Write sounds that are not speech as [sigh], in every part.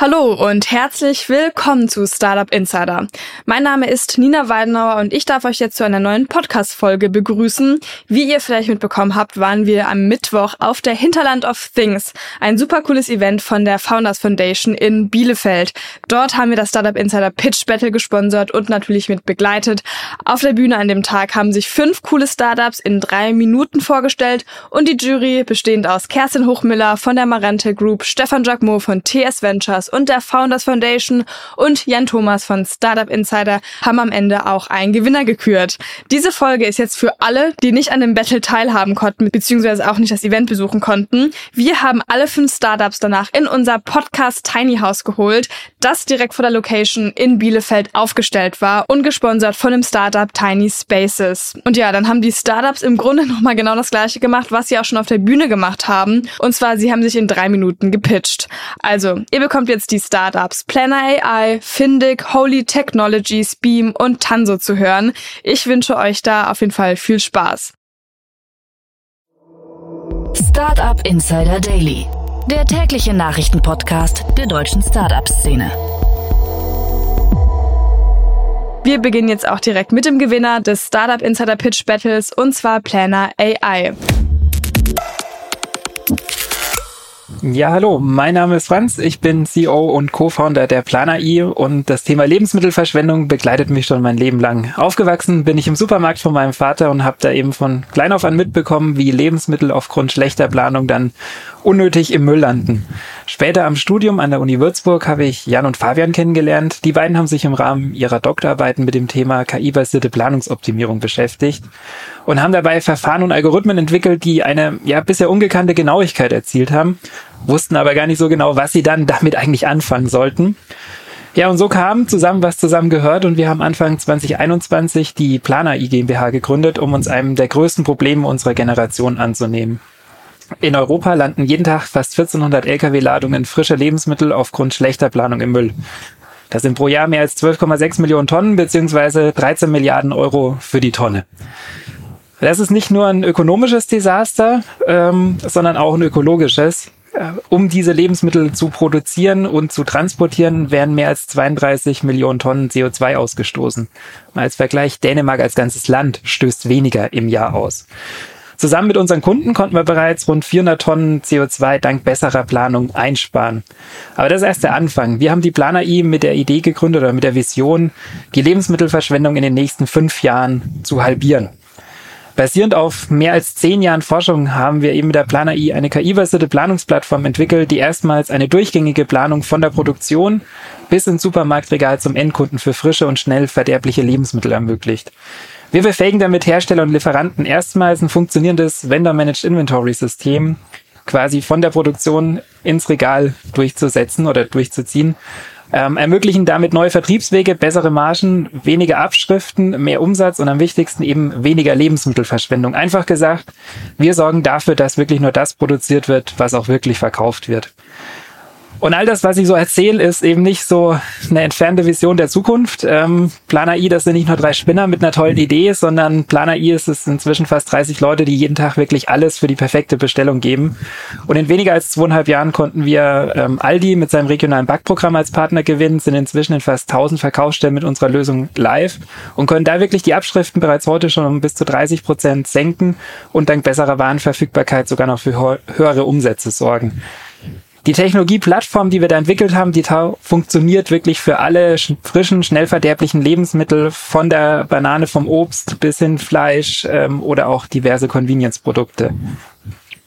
Hallo und herzlich willkommen zu Startup Insider. Mein Name ist Nina Weidenauer und ich darf euch jetzt zu einer neuen Podcast-Folge begrüßen. Wie ihr vielleicht mitbekommen habt, waren wir am Mittwoch auf der Hinterland of Things, ein super cooles Event von der Founders Foundation in Bielefeld. Dort haben wir das Startup Insider Pitch Battle gesponsert und natürlich mit begleitet. Auf der Bühne an dem Tag haben sich fünf coole Startups in drei Minuten vorgestellt und die Jury, bestehend aus Kerstin Hochmiller von der Marente Group, Stefan Jacquemot von TS Ventures und der Founders Foundation und Jan Thomas von Startup Insider haben am Ende auch einen Gewinner gekürt. Diese Folge ist jetzt für alle, die nicht an dem Battle teilhaben konnten, beziehungsweise auch nicht das Event besuchen konnten. Wir haben alle fünf Startups danach in unser Podcast Tiny House geholt, das direkt vor der Location in Bielefeld aufgestellt war und gesponsert von dem Startup Tiny Spaces. Und ja, dann haben die Startups im Grunde [laughs] nochmal genau das gleiche gemacht, was sie auch schon auf der Bühne gemacht haben. Und zwar, sie haben sich in drei Minuten gepitcht. Also, ihr bekommt jetzt jetzt die Startups Planner AI, Findic, Holy Technologies, Beam und Tanso zu hören. Ich wünsche euch da auf jeden Fall viel Spaß. Startup Insider Daily, der tägliche Nachrichtenpodcast der deutschen Startup-Szene. Wir beginnen jetzt auch direkt mit dem Gewinner des Startup Insider Pitch Battles und zwar Planner AI. Ja, hallo, mein Name ist Franz, ich bin CEO und Co-Founder der Planer.i und das Thema Lebensmittelverschwendung begleitet mich schon mein Leben lang. Aufgewachsen bin ich im Supermarkt von meinem Vater und habe da eben von klein auf an mitbekommen, wie Lebensmittel aufgrund schlechter Planung dann unnötig im Müll landen. Später am Studium an der Uni Würzburg habe ich Jan und Fabian kennengelernt. Die beiden haben sich im Rahmen ihrer Doktorarbeiten mit dem Thema KI-basierte Planungsoptimierung beschäftigt und haben dabei Verfahren und Algorithmen entwickelt, die eine ja bisher ungekannte Genauigkeit erzielt haben, wussten aber gar nicht so genau, was sie dann damit eigentlich anfangen sollten. Ja, und so kam zusammen, was zusammen gehört und wir haben Anfang 2021 die Planer I GmbH gegründet, um uns einem der größten Probleme unserer Generation anzunehmen. In Europa landen jeden Tag fast 1400 Lkw-Ladungen frischer Lebensmittel aufgrund schlechter Planung im Müll. Das sind pro Jahr mehr als 12,6 Millionen Tonnen beziehungsweise 13 Milliarden Euro für die Tonne. Das ist nicht nur ein ökonomisches Desaster, ähm, sondern auch ein ökologisches. Äh, um diese Lebensmittel zu produzieren und zu transportieren, werden mehr als 32 Millionen Tonnen CO2 ausgestoßen. Als Vergleich, Dänemark als ganzes Land stößt weniger im Jahr aus. Zusammen mit unseren Kunden konnten wir bereits rund 400 Tonnen CO2 dank besserer Planung einsparen. Aber das ist erst der Anfang. Wir haben die Planer I mit der Idee gegründet oder mit der Vision, die Lebensmittelverschwendung in den nächsten fünf Jahren zu halbieren. Basierend auf mehr als zehn Jahren Forschung haben wir eben mit der Planer eine KI-basierte Planungsplattform entwickelt, die erstmals eine durchgängige Planung von der Produktion bis ins Supermarktregal zum Endkunden für frische und schnell verderbliche Lebensmittel ermöglicht. Wir befähigen damit Hersteller und Lieferanten erstmals ein funktionierendes Vendor-Managed Inventory-System quasi von der Produktion ins Regal durchzusetzen oder durchzuziehen. Ähm, ermöglichen damit neue Vertriebswege, bessere Margen, weniger Abschriften, mehr Umsatz und am wichtigsten eben weniger Lebensmittelverschwendung. Einfach gesagt, wir sorgen dafür, dass wirklich nur das produziert wird, was auch wirklich verkauft wird. Und all das, was ich so erzähle, ist eben nicht so eine entfernte Vision der Zukunft. Ähm, Planer I, das sind nicht nur drei Spinner mit einer tollen Idee, sondern Planer I ist es inzwischen fast 30 Leute, die jeden Tag wirklich alles für die perfekte Bestellung geben. Und in weniger als zweieinhalb Jahren konnten wir ähm, Aldi mit seinem regionalen Backprogramm als Partner gewinnen, sind inzwischen in fast 1000 Verkaufsstellen mit unserer Lösung live und können da wirklich die Abschriften bereits heute schon um bis zu 30 Prozent senken und dank besserer Warenverfügbarkeit sogar noch für höhere Umsätze sorgen die Technologieplattform, die wir da entwickelt haben, die funktioniert wirklich für alle frischen, schnell verderblichen Lebensmittel, von der Banane vom Obst bis hin Fleisch ähm, oder auch diverse Convenience-Produkte.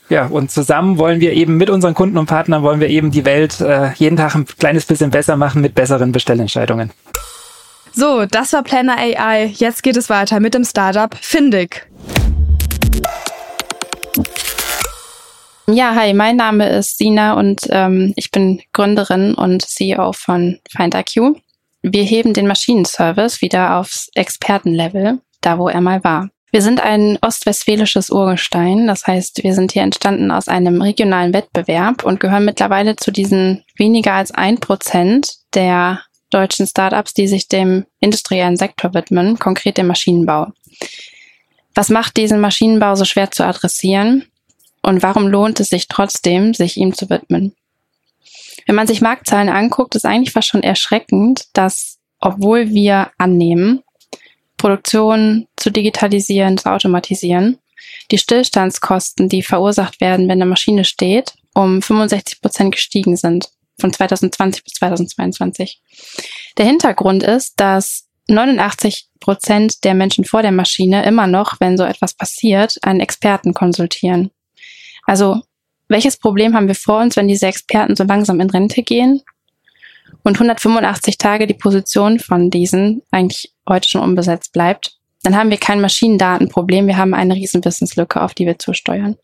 Ja, und zusammen wollen wir eben mit unseren Kunden und Partnern wollen wir eben die Welt äh, jeden Tag ein kleines bisschen besser machen mit besseren Bestellentscheidungen. So, das war Planner AI. Jetzt geht es weiter mit dem Startup Findig. Ja, hi, mein Name ist Sina und ähm, ich bin Gründerin und CEO von FindIQ. Wir heben den Maschinenservice wieder aufs Expertenlevel, da wo er mal war. Wir sind ein ostwestfälisches Urgestein, das heißt, wir sind hier entstanden aus einem regionalen Wettbewerb und gehören mittlerweile zu diesen weniger als ein Prozent der deutschen Startups, die sich dem industriellen Sektor widmen, konkret dem Maschinenbau. Was macht diesen Maschinenbau so schwer zu adressieren? Und warum lohnt es sich trotzdem, sich ihm zu widmen? Wenn man sich Marktzahlen anguckt, ist eigentlich fast schon erschreckend, dass obwohl wir annehmen, Produktion zu digitalisieren, zu automatisieren, die Stillstandskosten, die verursacht werden, wenn eine Maschine steht, um 65 Prozent gestiegen sind von 2020 bis 2022. Der Hintergrund ist, dass 89 Prozent der Menschen vor der Maschine immer noch, wenn so etwas passiert, einen Experten konsultieren. Also, welches Problem haben wir vor uns, wenn diese Experten so langsam in Rente gehen und 185 Tage die Position von diesen eigentlich heute schon unbesetzt bleibt? Dann haben wir kein Maschinendatenproblem, wir haben eine riesen Wissenslücke, auf die wir zusteuern.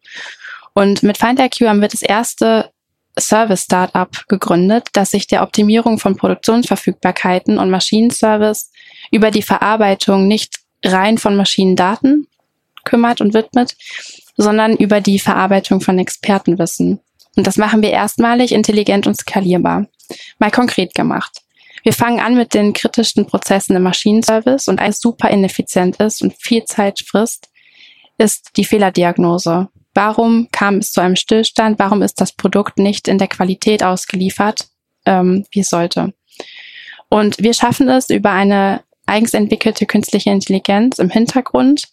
Und mit FindIQ haben wir das erste Service-Startup gegründet, das sich der Optimierung von Produktionsverfügbarkeiten und Maschinenservice über die Verarbeitung nicht rein von Maschinendaten kümmert und widmet, sondern über die Verarbeitung von Expertenwissen. Und das machen wir erstmalig intelligent und skalierbar. Mal konkret gemacht. Wir fangen an mit den kritischsten Prozessen im Maschinenservice und eins super ineffizient ist und viel Zeit frisst, ist die Fehlerdiagnose. Warum kam es zu einem Stillstand? Warum ist das Produkt nicht in der Qualität ausgeliefert, ähm, wie es sollte? Und wir schaffen es über eine eigens entwickelte künstliche Intelligenz im Hintergrund,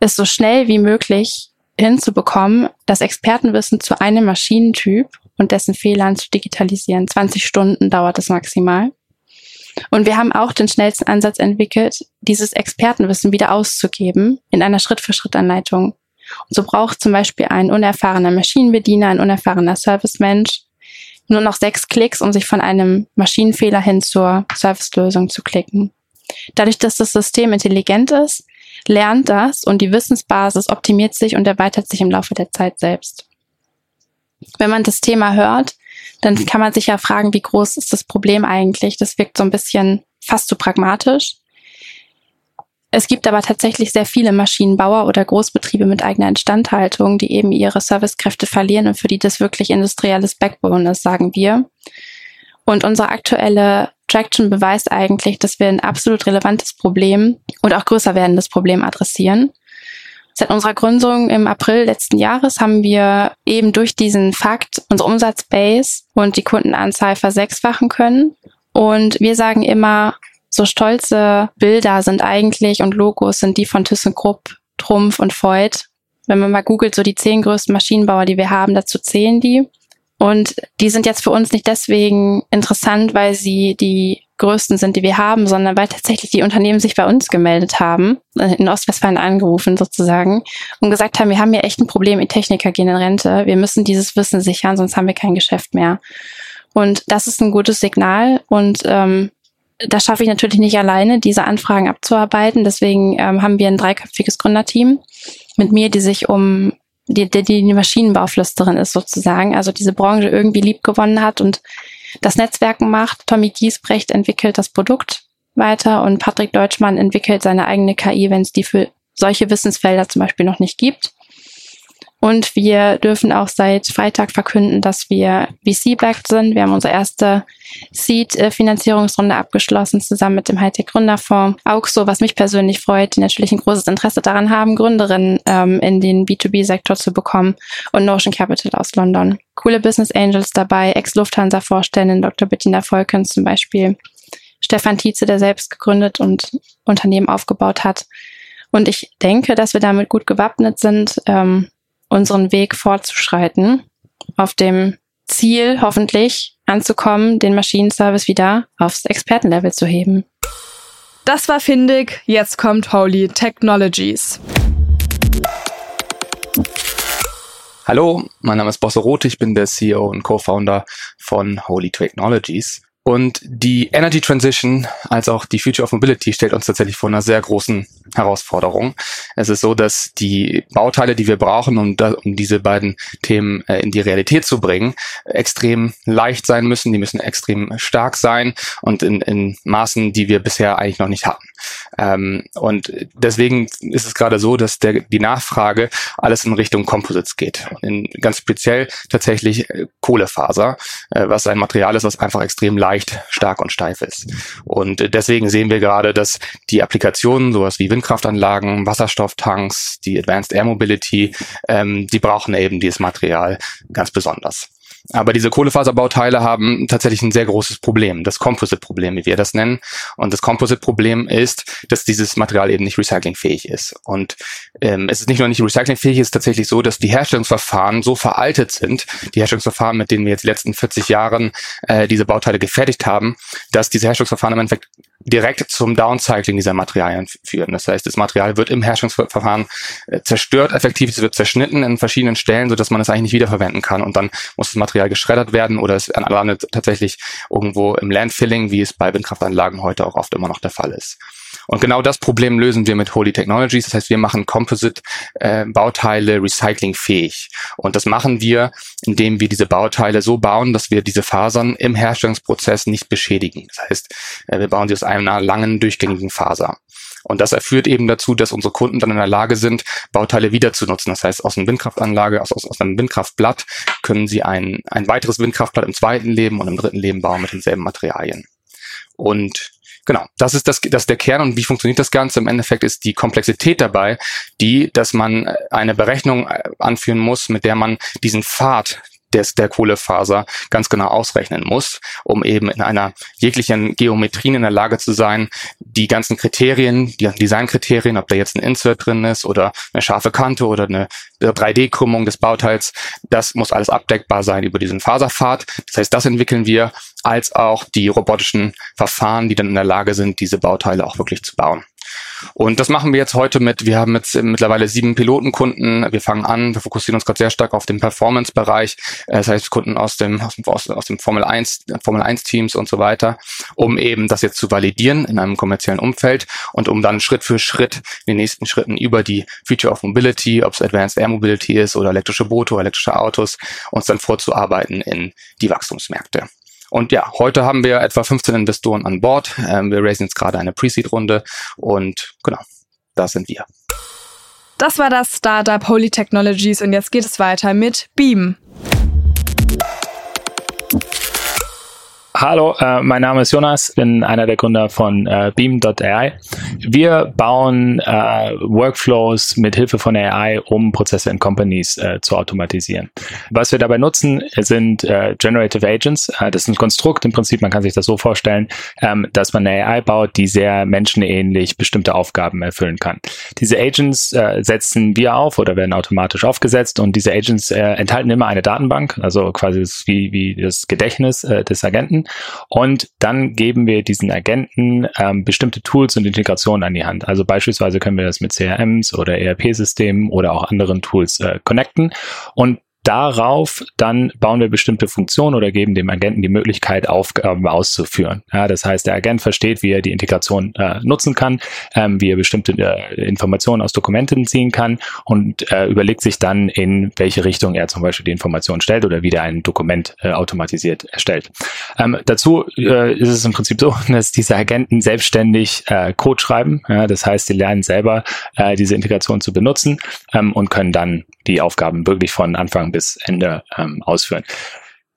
es so schnell wie möglich hinzubekommen, das Expertenwissen zu einem Maschinentyp und dessen Fehlern zu digitalisieren. 20 Stunden dauert es maximal. Und wir haben auch den schnellsten Ansatz entwickelt, dieses Expertenwissen wieder auszugeben in einer Schritt-für-Schritt-Anleitung. Und so braucht zum Beispiel ein unerfahrener Maschinenbediener, ein unerfahrener Servicemensch nur noch sechs Klicks, um sich von einem Maschinenfehler hin zur Servicelösung zu klicken. Dadurch, dass das System intelligent ist, lernt das und die Wissensbasis optimiert sich und erweitert sich im Laufe der Zeit selbst. Wenn man das Thema hört, dann kann man sich ja fragen, wie groß ist das Problem eigentlich? Das wirkt so ein bisschen fast zu pragmatisch. Es gibt aber tatsächlich sehr viele Maschinenbauer oder Großbetriebe mit eigener Instandhaltung, die eben ihre Servicekräfte verlieren und für die das wirklich industrielles Backbone ist, sagen wir. Und unsere aktuelle Traction beweist eigentlich, dass wir ein absolut relevantes Problem und auch größer werdendes Problem adressieren. Seit unserer Gründung im April letzten Jahres haben wir eben durch diesen Fakt unsere Umsatzbase und die Kundenanzahl versechsfachen können. Und wir sagen immer, so stolze Bilder sind eigentlich und Logos sind die von ThyssenKrupp, Trumpf und Voigt. Wenn man mal googelt, so die zehn größten Maschinenbauer, die wir haben, dazu zählen die. Und die sind jetzt für uns nicht deswegen interessant, weil sie die größten sind, die wir haben, sondern weil tatsächlich die Unternehmen sich bei uns gemeldet haben, äh, in Ostwestfalen angerufen sozusagen und gesagt haben, wir haben hier echt ein Problem, die Techniker gehen in Rente, wir müssen dieses Wissen sichern, sonst haben wir kein Geschäft mehr. Und das ist ein gutes Signal und ähm, das schaffe ich natürlich nicht alleine, diese Anfragen abzuarbeiten. Deswegen ähm, haben wir ein dreiköpfiges Gründerteam mit mir, die sich um die, die, die Maschinenbauflüsterin ist sozusagen, also diese Branche irgendwie lieb gewonnen hat und das Netzwerken macht. Tommy Giesbrecht entwickelt das Produkt weiter und Patrick Deutschmann entwickelt seine eigene KI, wenn es die für solche Wissensfelder zum Beispiel noch nicht gibt. Und wir dürfen auch seit Freitag verkünden, dass wir VC-backed sind. Wir haben unsere erste Seed-Finanzierungsrunde abgeschlossen, zusammen mit dem Hightech Gründerfonds. Auxo, was mich persönlich freut, die natürlich ein großes Interesse daran haben, Gründerinnen ähm, in den B2B-Sektor zu bekommen und Notion Capital aus London. Coole Business Angels dabei, Ex-Lufthansa-Vorständin Dr. Bettina Volkens zum Beispiel. Stefan Tietze, der selbst gegründet und Unternehmen aufgebaut hat. Und ich denke, dass wir damit gut gewappnet sind, ähm, unseren Weg fortzuschreiten, auf dem Ziel hoffentlich anzukommen, den Maschinenservice wieder aufs Expertenlevel zu heben. Das war Findig, jetzt kommt Holy Technologies. Hallo, mein Name ist Bosse Roth, ich bin der CEO und Co-Founder von Holy Technologies. Und die Energy Transition als auch die Future of Mobility stellt uns tatsächlich vor einer sehr großen Herausforderung. Es ist so, dass die Bauteile, die wir brauchen, um, da, um diese beiden Themen äh, in die Realität zu bringen, extrem leicht sein müssen. Die müssen extrem stark sein und in, in Maßen, die wir bisher eigentlich noch nicht hatten. Ähm, und deswegen ist es gerade so, dass der, die Nachfrage alles in Richtung Composites geht. In, ganz speziell tatsächlich äh, Kohlefaser, äh, was ein Material ist, was einfach extrem leicht leicht, stark und steif ist. Und deswegen sehen wir gerade, dass die Applikationen, sowas wie Windkraftanlagen, Wasserstofftanks, die Advanced Air Mobility, ähm, die brauchen eben dieses Material ganz besonders. Aber diese Kohlefaserbauteile haben tatsächlich ein sehr großes Problem, das Composite-Problem, wie wir das nennen. Und das Composite-Problem ist, dass dieses Material eben nicht recyclingfähig ist. Und ähm, es ist nicht nur nicht recyclingfähig, es ist tatsächlich so, dass die Herstellungsverfahren so veraltet sind, die Herstellungsverfahren, mit denen wir jetzt die letzten 40 Jahren äh, diese Bauteile gefertigt haben, dass diese Herstellungsverfahren im Endeffekt direkt zum Downcycling dieser Materialien führen. Das heißt, das Material wird im Herstellungsverfahren äh, zerstört, effektiv, es wird zerschnitten in verschiedenen Stellen, sodass man es eigentlich nicht wiederverwenden kann. Und dann muss das Material geschreddert werden oder es landet tatsächlich irgendwo im Landfilling, wie es bei Windkraftanlagen heute auch oft immer noch der Fall ist. Und genau das Problem lösen wir mit Holy Technologies. Das heißt, wir machen Composite-Bauteile äh, recyclingfähig. Und das machen wir, indem wir diese Bauteile so bauen, dass wir diese Fasern im Herstellungsprozess nicht beschädigen. Das heißt, äh, wir bauen sie aus einer langen, durchgängigen Faser. Und das führt eben dazu, dass unsere Kunden dann in der Lage sind, Bauteile wieder zu nutzen. Das heißt, aus einer Windkraftanlage, aus, aus, aus einem Windkraftblatt können sie ein, ein weiteres Windkraftblatt im zweiten Leben und im dritten Leben bauen mit denselben Materialien. Und Genau, das ist das, das ist der Kern und wie funktioniert das Ganze? Im Endeffekt ist die Komplexität dabei, die, dass man eine Berechnung äh, anführen muss, mit der man diesen Pfad, des, der Kohlefaser ganz genau ausrechnen muss, um eben in einer jeglichen Geometrie in der Lage zu sein, die ganzen Kriterien, die Designkriterien, ob da jetzt ein Insert drin ist oder eine scharfe Kante oder eine 3D-Krümmung des Bauteils, das muss alles abdeckbar sein über diesen Faserpfad. Das heißt, das entwickeln wir, als auch die robotischen Verfahren, die dann in der Lage sind, diese Bauteile auch wirklich zu bauen. Und das machen wir jetzt heute mit, wir haben jetzt mittlerweile sieben Pilotenkunden. Wir fangen an, wir fokussieren uns gerade sehr stark auf den Performance-Bereich. Äh, das heißt, Kunden aus dem, aus dem, aus dem Formel 1, Formel 1 Teams und so weiter, um eben das jetzt zu validieren in einem kommerziellen Umfeld und um dann Schritt für Schritt in den nächsten Schritten über die Future of Mobility, ob es Advanced Air Mobility ist oder elektrische Boote, elektrische Autos, uns dann vorzuarbeiten in die Wachstumsmärkte. Und ja, heute haben wir etwa 15 Investoren an Bord. Ähm, wir raisen jetzt gerade eine Pre-Seed-Runde und genau, da sind wir. Das war das Startup Holy Technologies und jetzt geht es weiter mit Beam. Hallo, äh, mein Name ist Jonas, bin einer der Gründer von äh, Beam.ai. Wir bauen äh, Workflows mit Hilfe von AI, um Prozesse in Companies äh, zu automatisieren. Was wir dabei nutzen, sind äh, Generative Agents. Äh, das ist ein Konstrukt im Prinzip, man kann sich das so vorstellen, ähm, dass man eine AI baut, die sehr menschenähnlich bestimmte Aufgaben erfüllen kann. Diese Agents setzen wir auf oder werden automatisch aufgesetzt und diese Agents enthalten immer eine Datenbank, also quasi wie, wie das Gedächtnis des Agenten und dann geben wir diesen Agenten ähm, bestimmte Tools und Integrationen an die Hand. Also beispielsweise können wir das mit CRMs oder ERP-Systemen oder auch anderen Tools äh, connecten und darauf dann bauen wir bestimmte Funktionen oder geben dem Agenten die Möglichkeit, Aufgaben auszuführen. Ja, das heißt, der Agent versteht, wie er die Integration äh, nutzen kann, ähm, wie er bestimmte äh, Informationen aus Dokumenten ziehen kann und äh, überlegt sich dann, in welche Richtung er zum Beispiel die Information stellt oder wie er ein Dokument äh, automatisiert erstellt. Ähm, dazu äh, ist es im Prinzip so, [laughs] dass diese Agenten selbstständig äh, Code schreiben. Ja, das heißt, sie lernen selber diese Integration zu benutzen ähm, und können dann die Aufgaben wirklich von Anfang bis Ende ähm, ausführen.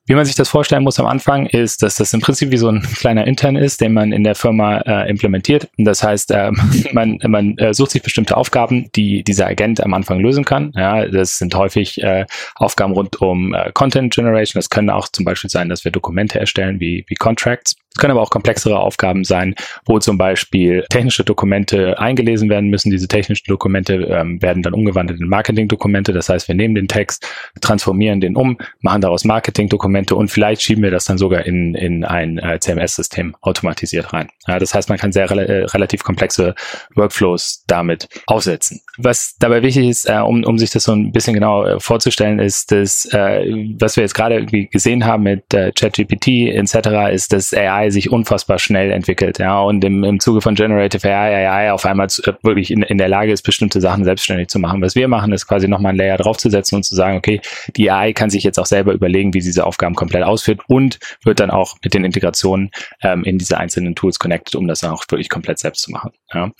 Wie man sich das vorstellen muss am Anfang, ist, dass das im Prinzip wie so ein [laughs] kleiner Intern ist, den man in der Firma äh, implementiert. Das heißt, äh, [laughs] man, man äh, sucht sich bestimmte Aufgaben, die dieser Agent am Anfang lösen kann. Ja, das sind häufig äh, Aufgaben rund um äh, Content Generation. Das können auch zum Beispiel sein, dass wir Dokumente erstellen wie, wie Contracts. Es können aber auch komplexere Aufgaben sein, wo zum Beispiel technische Dokumente eingelesen werden müssen. Diese technischen Dokumente ähm, werden dann umgewandelt in Marketing-Dokumente. Das heißt, wir nehmen den Text, transformieren den um, machen daraus Marketing-Dokumente und vielleicht schieben wir das dann sogar in, in ein äh, CMS-System automatisiert rein. Ja, das heißt, man kann sehr re äh, relativ komplexe Workflows damit aufsetzen. Was dabei wichtig ist, äh, um, um sich das so ein bisschen genau vorzustellen, ist, dass äh, was wir jetzt gerade gesehen haben mit ChatGPT etc., ist, dass AI AI sich unfassbar schnell entwickelt, ja, und im, im Zuge von Generative AI, AI auf einmal zu, äh, wirklich in, in der Lage ist, bestimmte Sachen selbstständig zu machen. Was wir machen, ist quasi nochmal ein Layer draufzusetzen und zu sagen, okay, die AI kann sich jetzt auch selber überlegen, wie sie diese Aufgaben komplett ausführt und wird dann auch mit den Integrationen ähm, in diese einzelnen Tools connected, um das dann auch wirklich komplett selbst zu machen. Ja.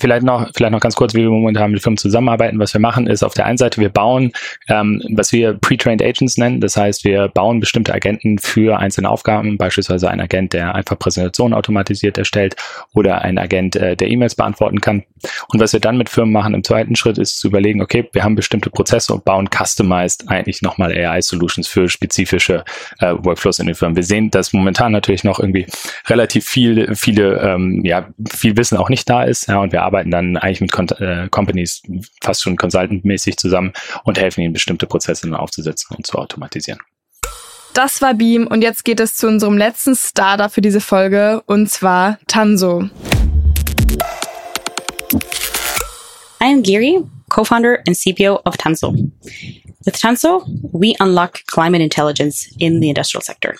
Vielleicht noch, vielleicht noch ganz kurz, wie wir momentan mit Firmen zusammenarbeiten. Was wir machen, ist auf der einen Seite, wir bauen, ähm, was wir Pre-Trained Agents nennen. Das heißt, wir bauen bestimmte Agenten für einzelne Aufgaben, beispielsweise ein Agent, der einfach Präsentationen automatisiert erstellt oder ein Agent, äh, der E-Mails beantworten kann. Und was wir dann mit Firmen machen im zweiten Schritt, ist zu überlegen, okay, wir haben bestimmte Prozesse und bauen customized eigentlich nochmal AI-Solutions für spezifische äh, Workflows in den Firmen. Wir sehen, dass momentan natürlich noch irgendwie relativ viel, viele, ähm, ja, viel Wissen auch nicht da ist. Ja, und wir arbeiten dann eigentlich mit Con äh, Companies fast schon consultant-mäßig zusammen und helfen ihnen, bestimmte Prozesse dann aufzusetzen und zu automatisieren. Das war Beam und jetzt geht es zu unserem letzten Startup für diese Folge und zwar Tanso. I am Giri, co-founder and CPO of Tanso. With Tanso, we unlock climate intelligence in the industrial sector.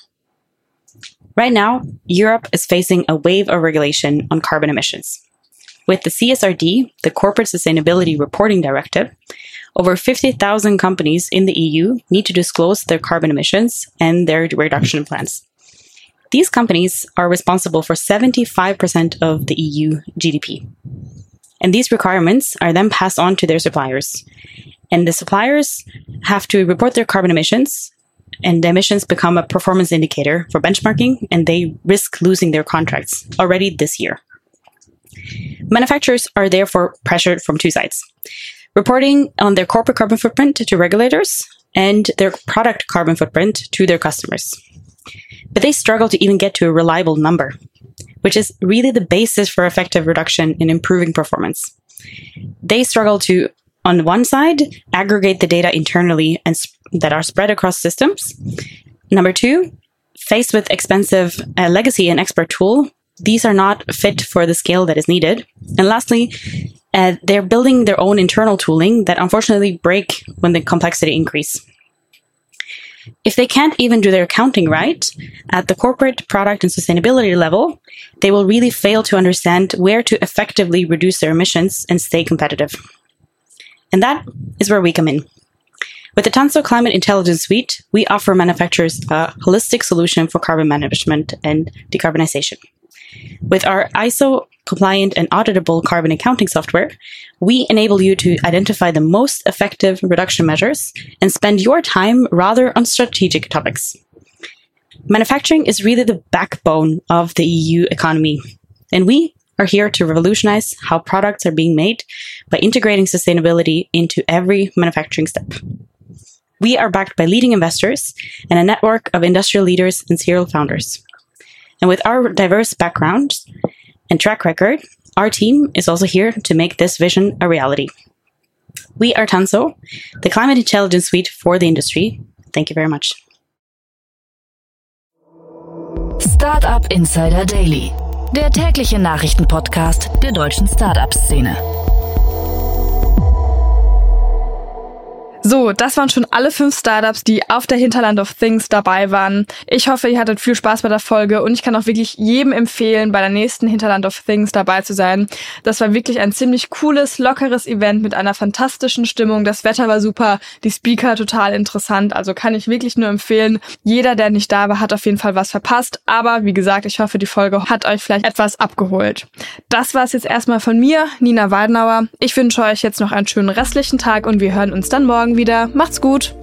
Right now, Europe is facing a wave of regulation on carbon emissions. With the CSRD, the Corporate Sustainability Reporting Directive, over 50,000 companies in the EU need to disclose their carbon emissions and their reduction plans. These companies are responsible for 75% of the EU GDP. And these requirements are then passed on to their suppliers. And the suppliers have to report their carbon emissions, and the emissions become a performance indicator for benchmarking, and they risk losing their contracts already this year. Manufacturers are therefore pressured from two sides reporting on their corporate carbon footprint to regulators and their product carbon footprint to their customers. But they struggle to even get to a reliable number, which is really the basis for effective reduction in improving performance. They struggle to, on one side, aggregate the data internally and sp- that are spread across systems. Number two, faced with expensive uh, legacy and expert tool, these are not fit for the scale that is needed. And lastly, uh, they're building their own internal tooling that unfortunately break when the complexity increase. If they can't even do their accounting right at the corporate product and sustainability level, they will really fail to understand where to effectively reduce their emissions and stay competitive. And that is where we come in. With the Tanso Climate Intelligence Suite, we offer manufacturers a holistic solution for carbon management and decarbonization. With our ISO compliant and auditable carbon accounting software, we enable you to identify the most effective reduction measures and spend your time rather on strategic topics. Manufacturing is really the backbone of the EU economy, and we are here to revolutionize how products are being made by integrating sustainability into every manufacturing step. We are backed by leading investors and a network of industrial leaders and serial founders. And with our diverse backgrounds and track record, our team is also here to make this vision a reality. We are Tanso, the climate intelligence suite for the industry. Thank you very much. Startup Insider Daily, der tägliche Nachrichtenpodcast der deutschen Startup-Szene. So, das waren schon alle fünf Startups, die auf der Hinterland of Things dabei waren. Ich hoffe, ihr hattet viel Spaß bei der Folge und ich kann auch wirklich jedem empfehlen, bei der nächsten Hinterland of Things dabei zu sein. Das war wirklich ein ziemlich cooles, lockeres Event mit einer fantastischen Stimmung. Das Wetter war super, die Speaker total interessant. Also kann ich wirklich nur empfehlen. Jeder, der nicht da war, hat auf jeden Fall was verpasst. Aber wie gesagt, ich hoffe, die Folge hat euch vielleicht etwas abgeholt. Das war es jetzt erstmal von mir, Nina Weidenauer. Ich wünsche euch jetzt noch einen schönen restlichen Tag und wir hören uns dann morgen wieder. Macht's gut!